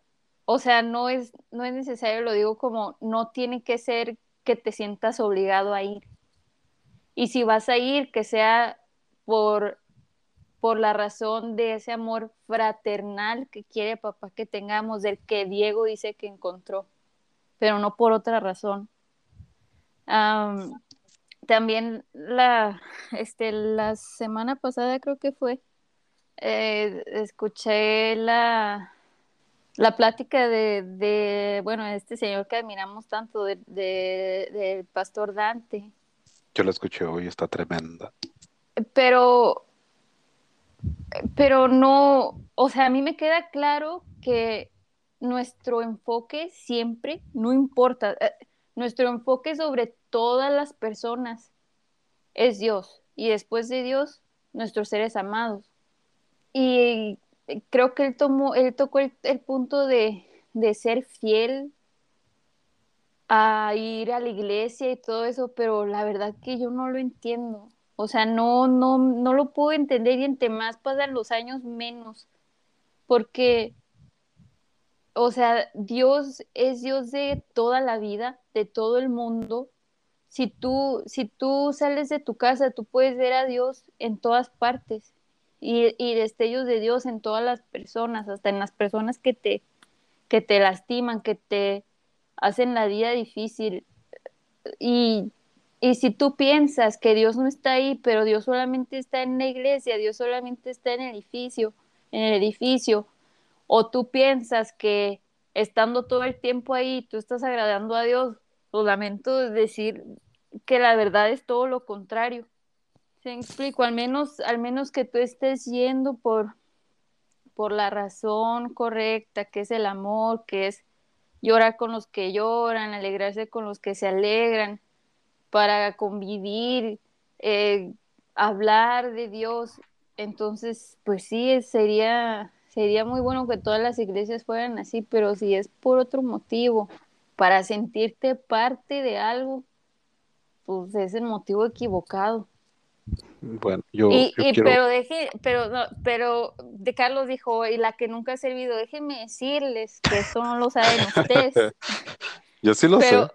O sea, no es, no es necesario, lo digo como, no tiene que ser que te sientas obligado a ir. Y si vas a ir, que sea por, por la razón de ese amor fraternal que quiere papá que tengamos, del que Diego dice que encontró pero no por otra razón. También la, este, la semana pasada creo que fue, eh, escuché la, la plática de, de, bueno, este señor que admiramos tanto, del de, pastor Dante. Yo la escuché hoy, está tremenda. Pero, pero no, o sea, a mí me queda claro que nuestro enfoque siempre, no importa, eh, nuestro enfoque sobre todas las personas es Dios y después de Dios, nuestros seres amados. Y creo que él, tomó, él tocó el, punto de, de ser fiel a ir a la iglesia y todo eso, pero la verdad que yo no lo entiendo. O sea, no, no, no lo puedo entender y entre más pasan los años, menos. Porque, o sea, Dios es Dios de toda la vida, de todo el mundo. Si tú, si tú sales de tu casa, tú puedes ver a Dios en todas partes y, y destellos de Dios en todas las personas, hasta en las personas que te, que te lastiman, que te hacen la vida difícil. Y y si tú piensas que Dios no está ahí, pero Dios solamente está en la iglesia, Dios solamente está en el edificio, en el edificio, o tú piensas que estando todo el tiempo ahí, tú estás agradando a Dios, lo lamento decir que la verdad es todo lo contrario. ¿Se explico? Al menos, al menos que tú estés yendo por, por la razón correcta, que es el amor, que es llorar con los que lloran, alegrarse con los que se alegran, para convivir, eh, hablar de Dios. Entonces, pues sí, sería, sería muy bueno que todas las iglesias fueran así, pero si es por otro motivo, para sentirte parte de algo, pues es el motivo equivocado. Bueno, yo, y, pero deje, pero no, pero de Carlos dijo, y la que nunca ha servido, déjenme decirles que eso no lo saben ustedes. [laughs] yo sí lo sé.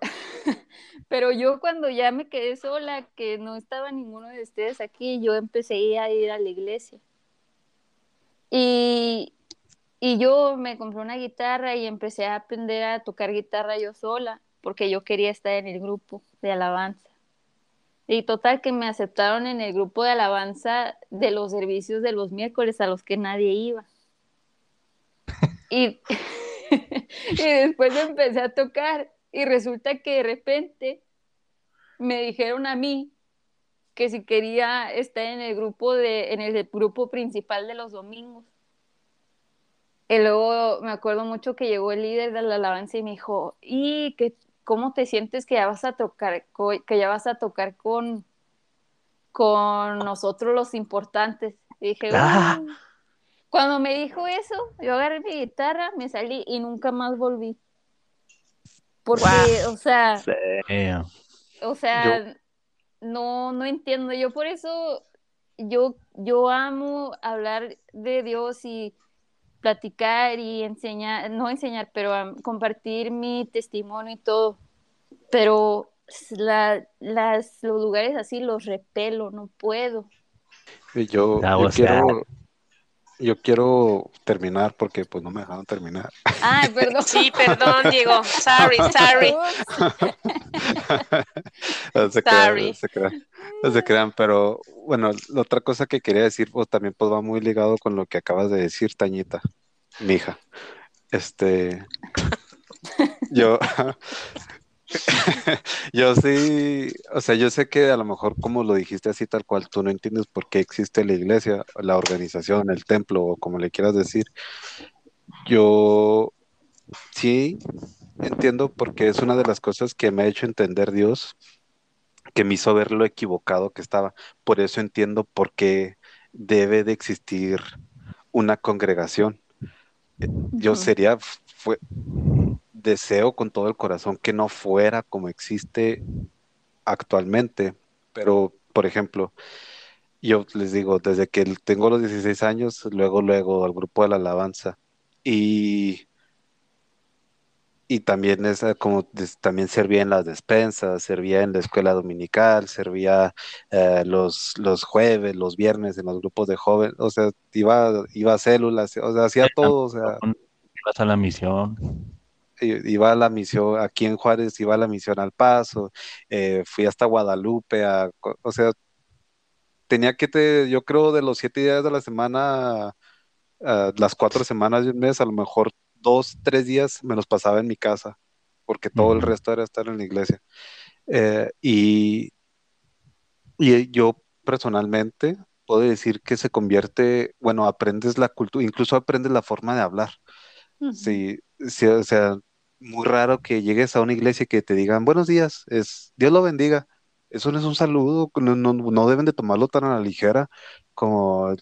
[laughs] Pero yo cuando ya me quedé sola, que no estaba ninguno de ustedes aquí, yo empecé a ir a la iglesia. Y, y yo me compré una guitarra y empecé a aprender a tocar guitarra yo sola, porque yo quería estar en el grupo de alabanza. Y total que me aceptaron en el grupo de alabanza de los servicios de los miércoles a los que nadie iba. [laughs] Y, [laughs] y después empecé a tocar y resulta que de repente me dijeron a mí que si quería estar en el grupo de, en el grupo principal de los domingos. Y luego me acuerdo mucho que llegó el líder de la alabanza y me dijo, ¿y qué, cómo te sientes que ya vas a tocar, que ya vas a tocar con, con nosotros los importantes? Y dije, ah. cuando me dijo eso, yo agarré mi guitarra, me salí y nunca más volví. Porque, o sea, o sea, no, no entiendo. Yo por eso, yo, yo amo hablar de Dios y platicar y enseñar, no enseñar, pero compartir mi testimonio y todo. Pero la, las, los lugares así los repelo, no puedo. Yo, yo quiero, yo quiero terminar porque pues no me dejaron terminar. Ay, perdón. Sí, perdón, Diego. Sorry, [laughs] sorry. [laughs] no se crean, se crean, se crean, pero bueno, la otra cosa que quería decir pues también pues va muy ligado con lo que acabas de decir, Tañita, mi hija. Este, [laughs] yo, [laughs] yo sí, o sea, yo sé que a lo mejor como lo dijiste así tal cual, tú no entiendes por qué existe la iglesia, la organización, el templo o como le quieras decir. Yo sí entiendo porque es una de las cosas que me ha hecho entender Dios, que me hizo ver lo equivocado que estaba. Por eso entiendo por qué debe de existir una congregación. Yo sería, fue, deseo con todo el corazón que no fuera como existe actualmente, pero por ejemplo, yo les digo, desde que tengo los 16 años, luego, luego al grupo de la alabanza y, y también es eh, como también servía en las despensas, servía en la escuela dominical, servía eh, los, los jueves, los viernes en los grupos de jóvenes, o sea, iba, iba a células, o sea, hacía todo, o sea. Ibas a la misión iba a la misión, aquí en Juárez iba a la misión al Paso, eh, fui hasta Guadalupe, o sea, tenía que, te, yo creo, de los siete días de la semana, las cuatro semanas de un mes, a lo mejor dos, tres días me los pasaba en mi casa, porque todo el resto era estar en la iglesia. Eh, y, y yo personalmente puedo decir que se convierte, bueno, aprendes la cultura, incluso aprendes la forma de hablar. Sí, sí, o sea, muy raro que llegues a una iglesia y que te digan buenos días, es Dios lo bendiga. Eso no es un saludo, no, no, no deben de tomarlo tan a la ligera como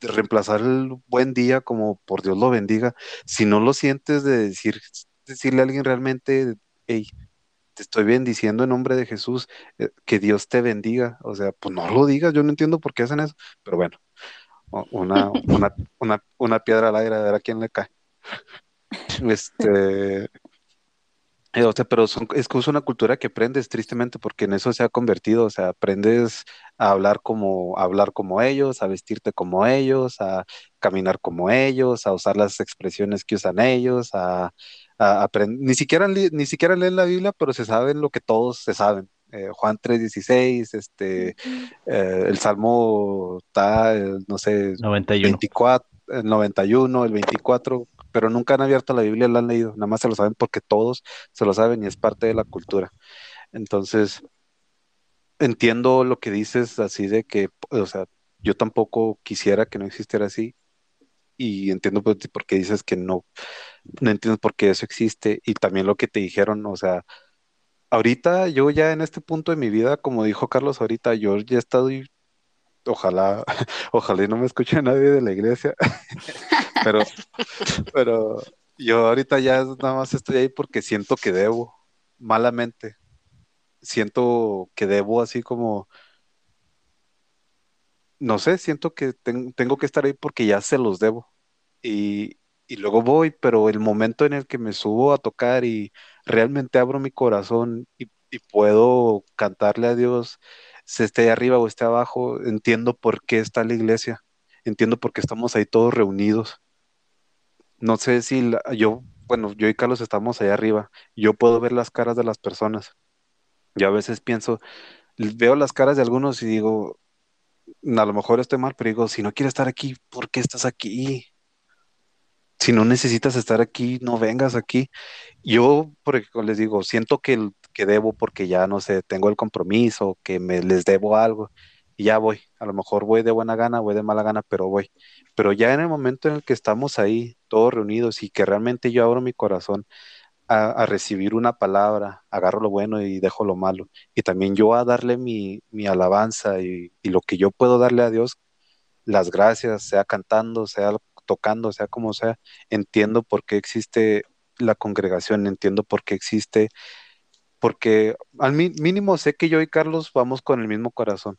reemplazar el buen día como por Dios lo bendiga. Si no lo sientes de decir, decirle a alguien realmente, hey, te estoy bendiciendo en nombre de Jesús, eh, que Dios te bendiga. O sea, pues no lo digas, yo no entiendo por qué hacen eso, pero bueno, una, [laughs] una, una, una piedra al aire a ver a quién le cae. [laughs] Este, eh, o sea, pero es que es una cultura que aprendes tristemente porque en eso se ha convertido, o sea, aprendes a hablar como, a hablar como ellos, a vestirte como ellos, a caminar como ellos, a usar las expresiones que usan ellos, a, aprender, ni siquiera, ni siquiera leen la Biblia, pero se saben lo que todos se saben. Eh, Juan 3.16, este, eh, el Salmo está, no sé, 91. 24, el 91, el 24, pero nunca han abierto la Biblia, la han leído, nada más se lo saben porque todos se lo saben y es parte de la cultura. Entonces, entiendo lo que dices así de que, o sea, yo tampoco quisiera que no existiera así y entiendo por, qué dices que no, no entiendo por qué eso existe y también lo que te dijeron, o sea, ahorita yo ya en este punto de mi vida, como dijo Carlos ahorita, yo ya he ojalá, [laughs] ojalá no me escuche nadie de la iglesia, [laughs] pero, [laughs] pero yo ahorita ya nada más estoy ahí porque siento que debo, malamente, siento que debo así como, no sé, siento que tengo que estar ahí porque ya se los debo. Y, y luego voy, pero el momento en el que me subo a tocar y realmente abro mi corazón y, y puedo cantarle a Dios se esté arriba o esté abajo, entiendo por qué está la iglesia, entiendo por qué estamos ahí todos reunidos. No sé si yo, bueno, yo y Carlos estamos ahí arriba, yo puedo ver las caras de las personas. Yo a veces pienso, veo las caras de algunos y digo, a lo mejor estoy mal, pero digo, si no quieres estar aquí, ¿por qué estás aquí? Si no necesitas estar aquí, no vengas aquí. Yo, porque les digo, siento que que debo porque ya no sé, tengo el compromiso, que me les debo algo y ya voy. A lo mejor voy de buena gana, voy de mala gana, pero voy. Pero ya en el momento en el que estamos ahí, todos reunidos y que realmente yo abro mi corazón a, recibir una palabra, agarro lo bueno y dejo lo malo. Y también yo a darle mi, alabanza y, y lo que yo puedo darle a Dios, las gracias, sea cantando, sea tocando, sea como sea, entiendo por qué existe la congregación, entiendo por qué existe porque al mínimo sé que yo y Carlos vamos con el mismo corazón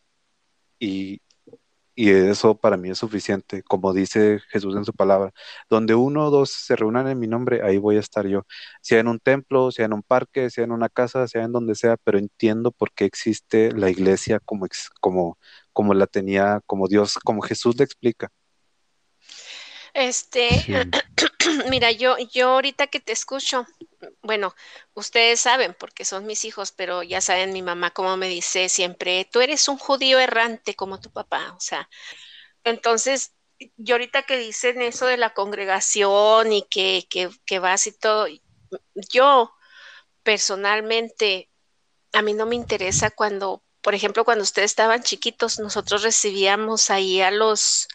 y, eso para mí es suficiente, como dice Jesús en su palabra, donde uno o dos se reúnan en mi nombre, ahí voy a estar yo, sea en un templo, sea en un parque, sea en una casa, sea en donde sea, pero entiendo por qué existe la iglesia como, como, como la tenía, como Dios, como Jesús le explica. Este, [clears throat] mira, yo, yo ahorita que te escucho, bueno, ustedes saben porque son mis hijos, pero ya saben mi mamá cómo me dice siempre, tú eres un judío errante como tu papá, o sea, entonces yo ahorita que dicen eso de la congregación y que, que, que vas y todo, yo personalmente, a mí no me interesa cuando, por ejemplo, cuando ustedes estaban chiquitos, nosotros recibíamos ahí a los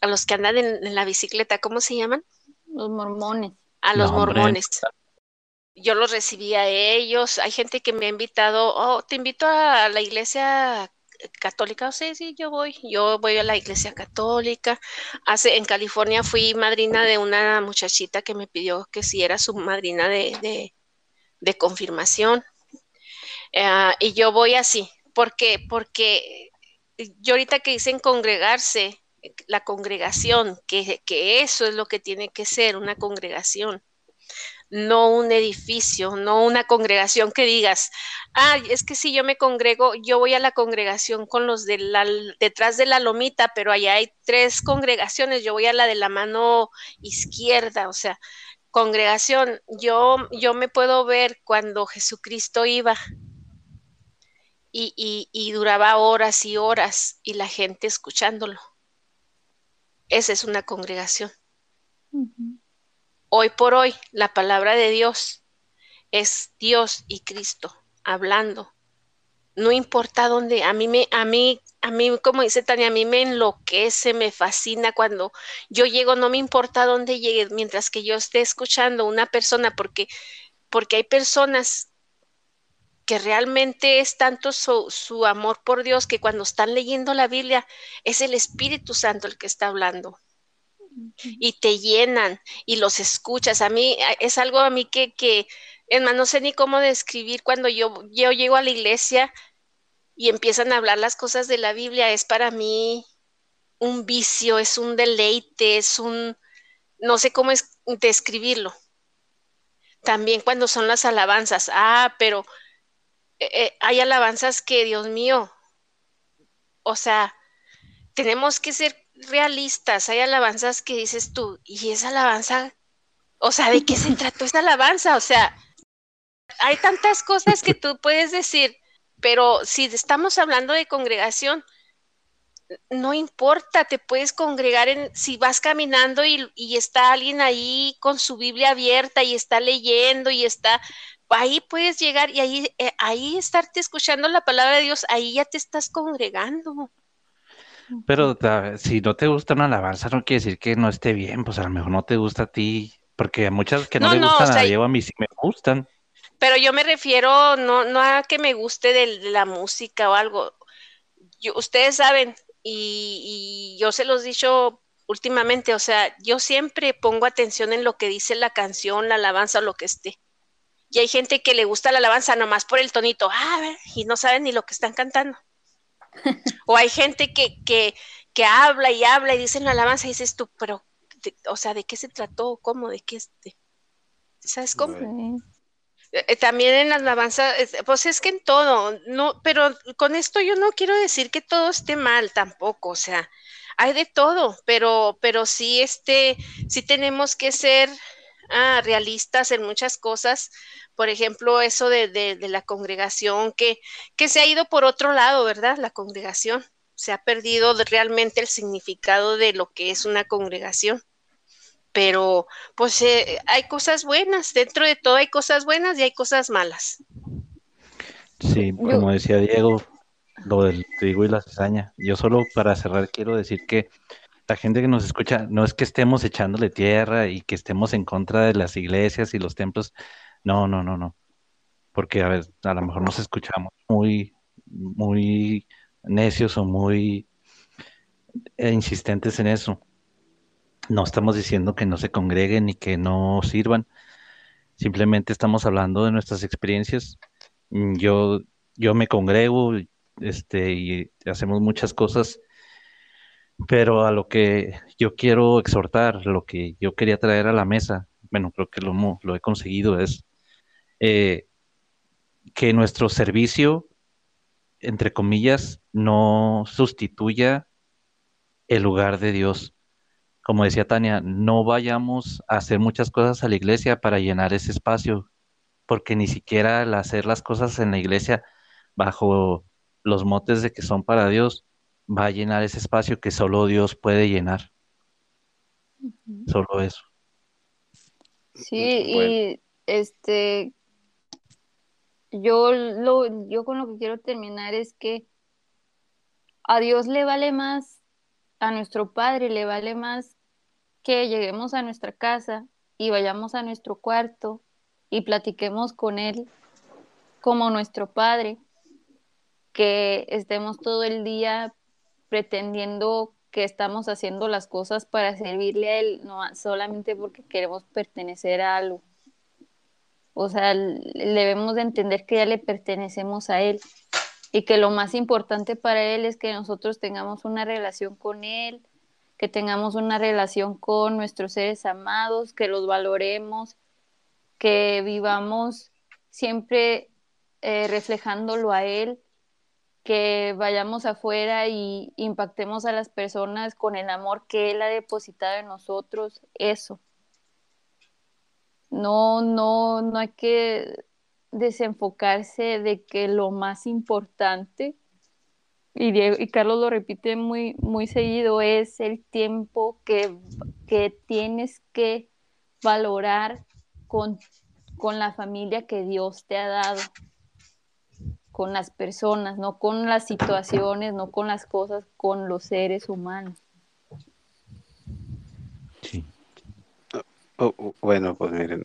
a los que andan en, la bicicleta, ¿cómo se llaman? Los mormones. A los mormones. Yo los recibí a ellos. Hay gente que me ha invitado, oh, te invito a la iglesia católica, o sí, sí, yo voy, yo voy a la iglesia católica. Hace, en California fui madrina de una muchachita que me pidió que si era su madrina de, de, confirmación. Ah, y yo voy así, porque, porque yo ahorita que dicen congregarse, la congregación, que, que eso es lo que tiene que ser una congregación no un edificio, no una congregación que digas, ah, es que si yo me congrego, yo voy a la congregación con los de la, detrás de la lomita, pero allá hay tres congregaciones, yo voy a la de la mano izquierda, o sea, congregación, yo, yo me puedo ver cuando Jesucristo iba y, y, y duraba horas y horas y la gente escuchándolo. Esa es una congregación. Hoy por hoy, la palabra de Dios es Dios y Cristo hablando. No importa dónde, a mí me, a mí, a mí, como dice Tania, a mí me enloquece, me fascina cuando yo llego, no me importa dónde llegue, mientras que yo esté escuchando una persona, porque porque hay personas que realmente es tanto su, amor por Dios que cuando están leyendo la Biblia es el Espíritu Santo el que está hablando. Y te llenan y los escuchas. A mí es algo a mí que, que no sé ni cómo describir cuando yo, yo llego a la iglesia y empiezan a hablar las cosas de la Biblia. Es para mí un vicio, es un deleite, es un, no sé cómo es describirlo. También cuando son las alabanzas. Ah, pero eh, eh, hay alabanzas que, Dios mío, o sea, tenemos que ser realistas. Hay alabanzas que dices tú, y esa alabanza, o sea, ¿de qué se trató esa alabanza? O sea, hay tantas cosas que tú puedes decir, pero si estamos hablando de congregación, no importa, te puedes congregar en, si vas caminando y, y, está alguien ahí con su Biblia abierta y está leyendo y está, ahí puedes llegar y ahí, eh, ahí estarte escuchando la palabra de Dios, ahí ya te estás congregando. Pero si no te gusta una alabanza, no quiere decir que no esté bien, pues a lo mejor no te gusta a ti, porque a muchas que no, le gustan a Diego, a mí sí me gustan. Pero yo me refiero no, no a que me guste de, la música o algo. Yo, ustedes saben, y, y yo se los he dicho últimamente, o sea, yo siempre pongo atención en lo que dice la canción, la alabanza o lo que esté. Y hay gente que le gusta la alabanza nomás por el tonito, ah, y no saben ni lo que están cantando. [laughs] o hay gente que, que, que habla y habla y dicen la alabanza y dices tú, pero, o sea, ¿de qué se trató? ¿Cómo? ¿De qué este? ¿Sabes cómo? Eh, eh, también en la alabanza, pues es que en todo, no, pero con esto yo no quiero decir que todo esté mal tampoco, o sea, hay de todo, pero, pero sí, este, sí tenemos que ser ah, realistas en muchas cosas. Por ejemplo, eso de, de, la congregación que, que se ha ido por otro lado, ¿verdad? La congregación. Se ha perdido realmente el significado de lo que es una congregación. Pero pues eh, hay cosas buenas, dentro de todo hay cosas buenas y hay cosas malas. Sí, como decía Diego, lo del trigo y la cizaña. Yo solo para cerrar quiero decir que la gente que nos escucha, no es que estemos echándole tierra y que estemos en contra de las iglesias y los templos. No, no, no, no. Porque a ver, a lo mejor nos escuchamos muy, muy necios o muy eh, insistentes en eso. No estamos diciendo que no se congreguen ni que no sirvan. Simplemente estamos hablando de nuestras experiencias. Mm, yo, yo me congrego, este, y hacemos muchas cosas pero a lo que yo quiero exhortar, lo que yo quería traer a la mesa, bueno, creo que lo, lo he conseguido, es eh, que nuestro servicio, entre comillas, no sustituya el lugar de Dios. Como decía Tania, no vayamos a hacer muchas cosas a la iglesia para llenar ese espacio, porque ni siquiera al hacer las cosas en la iglesia bajo los motes de que son para Dios, va a llenar ese espacio que solo Dios puede llenar. Solo eso. Sí, y este, yo lo, yo con lo que quiero terminar es que a Dios le vale más, a nuestro Padre le vale más que lleguemos a nuestra casa y vayamos a nuestro cuarto y platiquemos con Él como nuestro Padre, que estemos todo el día pretendiendo que estamos haciendo las cosas para servirle a Él, no solamente porque queremos pertenecer a algo. O sea, debemos de entender que ya le pertenecemos a Él y que lo más importante para Él es que nosotros tengamos una relación con Él, que tengamos una relación con nuestros seres amados, que los valoremos, que vivamos siempre eh, reflejándolo a Él que vayamos afuera y impactemos a las personas con el amor que Él ha depositado en nosotros, eso. No, no, no hay que desenfocarse de que lo más importante, y, y Carlos lo repite muy, muy seguido, es el tiempo que, que tienes que valorar con, con la familia que Dios te ha dado con las personas, no con las situaciones, no con las cosas, con los seres humanos. Sí. Oh, oh, bueno, pues miren,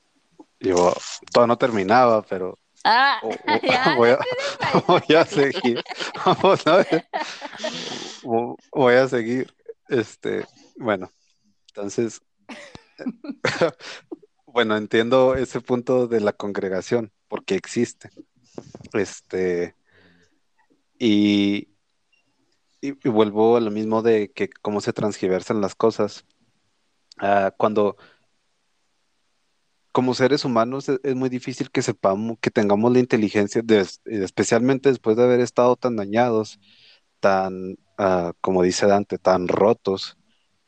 Yo todavía no terminaba, pero Ah, o- [laughs] o- ya, [laughs] voy, a, [laughs] voy a seguir. Vamos a ver. Vo- Voy a seguir. Este, bueno, entonces, bueno, entiendo ese punto de la congregación, porque existe. Este, y, y, y vuelvo a lo mismo de que cómo se transgiversan las cosas. Ah, cuando, como seres humanos, es, es muy difícil que sepamos, que tengamos la inteligencia, de, especialmente después de haber estado tan dañados, tan, ah, como dice Dante, tan rotos.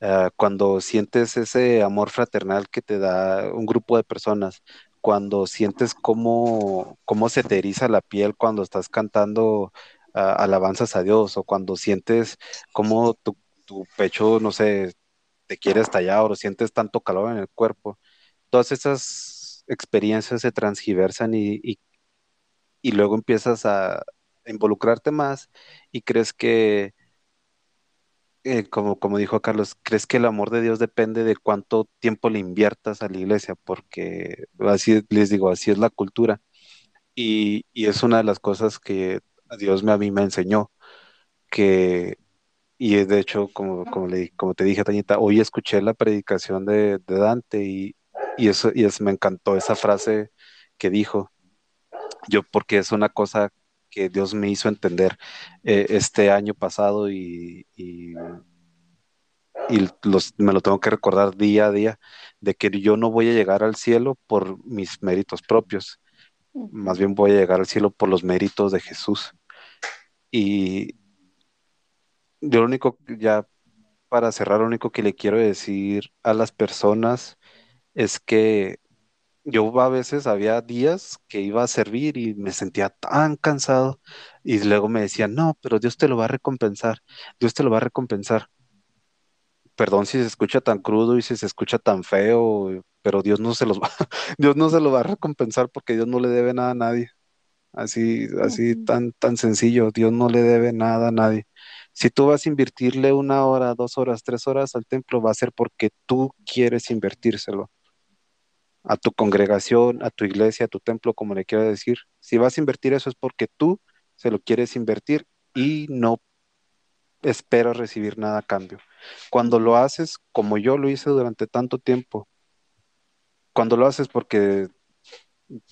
Ah, cuando sientes ese amor fraternal que te da un grupo de personas, cuando sientes cómo, cómo se te la piel cuando estás cantando ah, alabanzas a Dios, o cuando sientes cómo tu, pecho, no sé, te quiere estallar o sientes tanto calor en el cuerpo, todas esas experiencias se transgiversan y- y luego empiezas a involucrarte más y crees que, eh, como, como dijo Carlos, crees que el amor de Dios depende de cuánto tiempo le inviertas a la iglesia, porque así les digo, así es la cultura. Y, y es una de las cosas que Dios me, a mí me enseñó, que, y de hecho, como, como, le, como te dije, Tañita, hoy escuché la predicación de, de Dante y, y eso, y es, me encantó esa frase que dijo, yo porque es una cosa que Dios me hizo entender eh, este año pasado y, y, y los, me lo tengo que recordar día a día, de que yo no voy a llegar al cielo por mis méritos propios, más bien voy a llegar al cielo por los méritos de Jesús. Y yo lo único, ya para cerrar, lo único que le quiero decir a las personas es que yo a veces había días que iba a servir y me sentía tan cansado y luego me decían, no, pero Dios te lo va a recompensar, Dios te lo va a recompensar. Perdón si se escucha tan crudo y si se escucha tan feo, pero Dios no se los va, [laughs] Dios no se lo va a recompensar porque Dios no le debe nada a nadie. Así, así tan, tan sencillo, Dios no le debe nada a nadie. Si tú vas a invertirle una hora, dos horas, tres horas al templo, va a ser porque tú quieres invertírselo a tu congregación, a tu iglesia, a tu templo, como le quiero decir. Si vas a invertir eso es porque tú se lo quieres invertir y no esperas recibir nada a cambio. Cuando lo haces, como yo lo hice durante tanto tiempo, cuando lo haces porque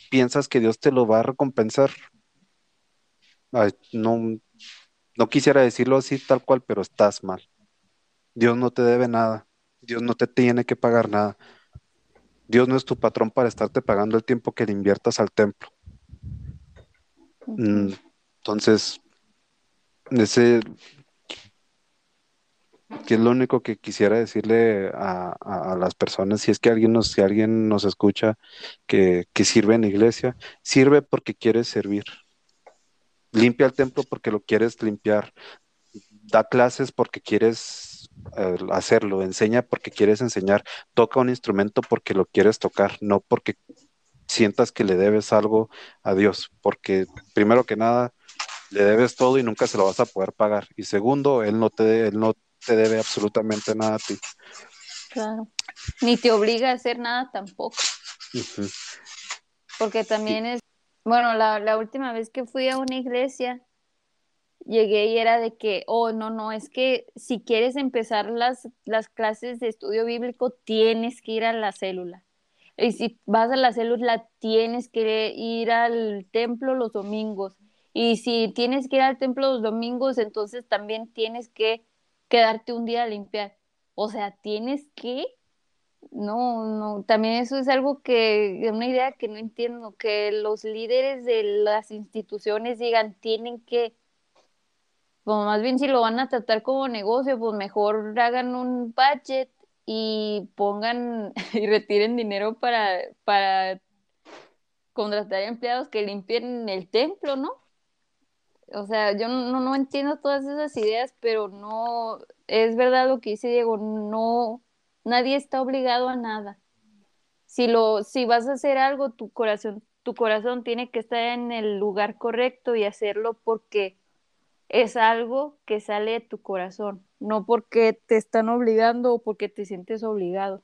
piensas que Dios te lo va a recompensar, no, no quisiera decirlo así tal cual, pero estás mal. Dios no te debe nada. Dios no te tiene que pagar nada. Dios no es tu patrón para estarte pagando el tiempo que le inviertas al templo. Mm. Entonces, ese que es lo único que quisiera decirle a, a- a las personas, si es que alguien nos, si alguien nos escucha que, que sirve en la iglesia, sirve porque quieres servir. Limpia el templo porque lo quieres limpiar. Da clases porque quieres hacerlo. Enseña porque quieres enseñar. Toca un instrumento porque lo quieres tocar, no porque sientas que le debes algo a Dios, porque primero que nada le debes todo y nunca se lo vas a poder pagar. Y segundo, él no te, él no te debe absolutamente nada a ti. Claro. Ni te obliga a hacer nada tampoco, porque también es, bueno, la, la última vez que fui a una iglesia, llegué y era de que, oh, no, no, es que si quieres empezar las, las clases de estudio bíblico, tienes que ir a la célula. Y si vas a la célula, tienes que ir al templo los domingos. Y si tienes que ir al templo los domingos, entonces también tienes que quedarte un día a limpiar. O sea, tienes que, no, no, también eso es algo que, una idea que no entiendo, que los líderes de las instituciones digan, tienen que, pues más bien si lo van a tratar como negocio, pues mejor hagan un budget y pongan [laughs] y retiren dinero para, para contratar empleados que limpien el templo, ¿no? O sea, yo no, no entiendo todas esas ideas, pero no, es verdad lo que dice Diego, no, nadie está obligado a nada. Si lo, si vas a hacer algo, tu corazón, tu corazón tiene que estar en el lugar correcto y hacerlo porque es algo que sale de tu corazón, no porque te están obligando o porque te sientes obligado.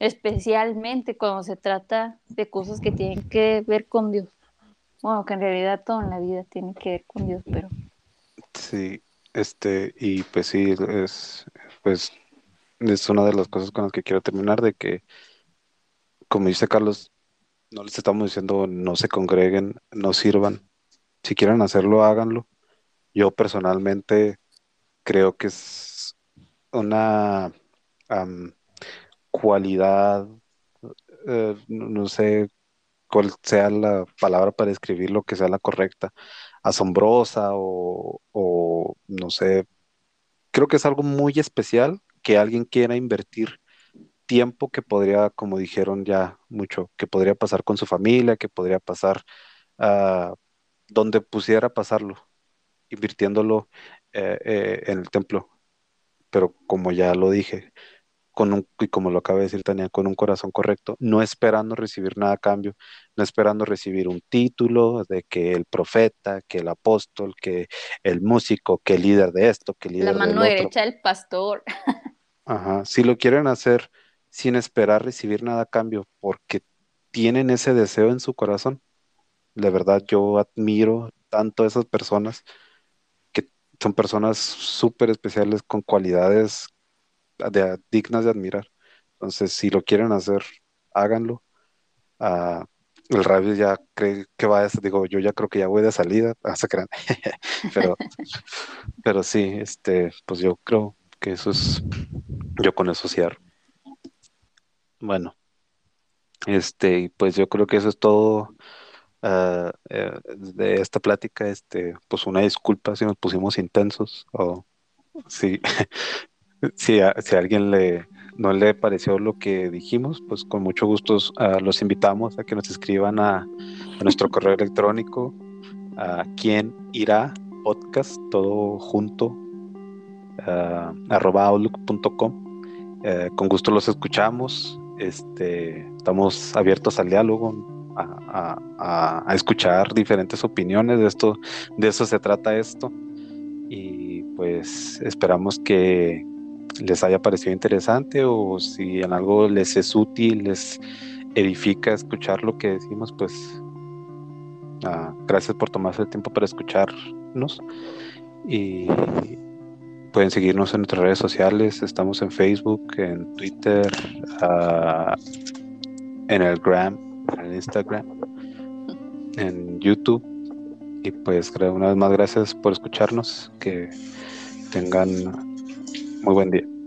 especialmente cuando se trata de cosas que tienen que ver con Dios. Bueno, que en realidad todo en la vida tiene que ver con Dios, pero... Sí, este, y pues sí, es, pues, es una de las cosas con las que quiero terminar, de que, como dice Carlos, no les estamos diciendo no se congreguen, no sirvan. Si quieren hacerlo, háganlo. Yo personalmente creo que es una cualidad, eh, no sé cuál sea la palabra para describir lo que sea la correcta, asombrosa o, o no sé, creo que es algo muy especial que alguien quiera invertir tiempo que podría, como dijeron ya mucho, que podría pasar con su familia, que podría pasar uh, donde pusiera pasarlo, invirtiéndolo eh, eh, en el templo. Pero como ya lo dije, con un, y como lo acaba de decir Tania, con un corazón correcto, no esperando recibir nada a cambio, no esperando recibir un título de que el profeta, que el apóstol, que el músico, que el líder de esto, que el líder La mano derecha del pastor. Ajá, si lo quieren hacer sin esperar recibir nada a cambio, porque tienen ese deseo en su corazón, de verdad yo admiro tanto a esas personas que son personas súper especiales con cualidades dignas de admirar. Entonces, si lo quieren hacer, háganlo. Uh, el radio ya cree que va a, digo, yo ya creo que ya voy de salida, [laughs] hasta [laughs] ah, pero, [laughs] pero sí, este, pues yo creo que eso es, yo con eso cierro. Bueno, este, pues yo creo que eso es todo uh, de esta plática, este, pues una disculpa si nos pusimos intensos o sí, [laughs] si a, si alguien le, no le pareció lo que dijimos, pues con mucho gusto uh, los invitamos a que nos escriban a, nuestro correo electrónico, a quien irá podcast, todo junto, uh, arroba outlook.com. Uh, con gusto los escuchamos, este, estamos abiertos al diálogo, a, escuchar diferentes opiniones de esto, de eso se trata esto. Y pues esperamos que, les haya parecido interesante o si en algo les es útil, les edifica escuchar lo que decimos, pues ah, gracias por tomarse el tiempo para escucharnos y pueden seguirnos en nuestras redes sociales, estamos en Facebook, en Twitter, uh, en el Gram, en Instagram, en YouTube y pues una vez más gracias por escucharnos, que tengan muy buen día.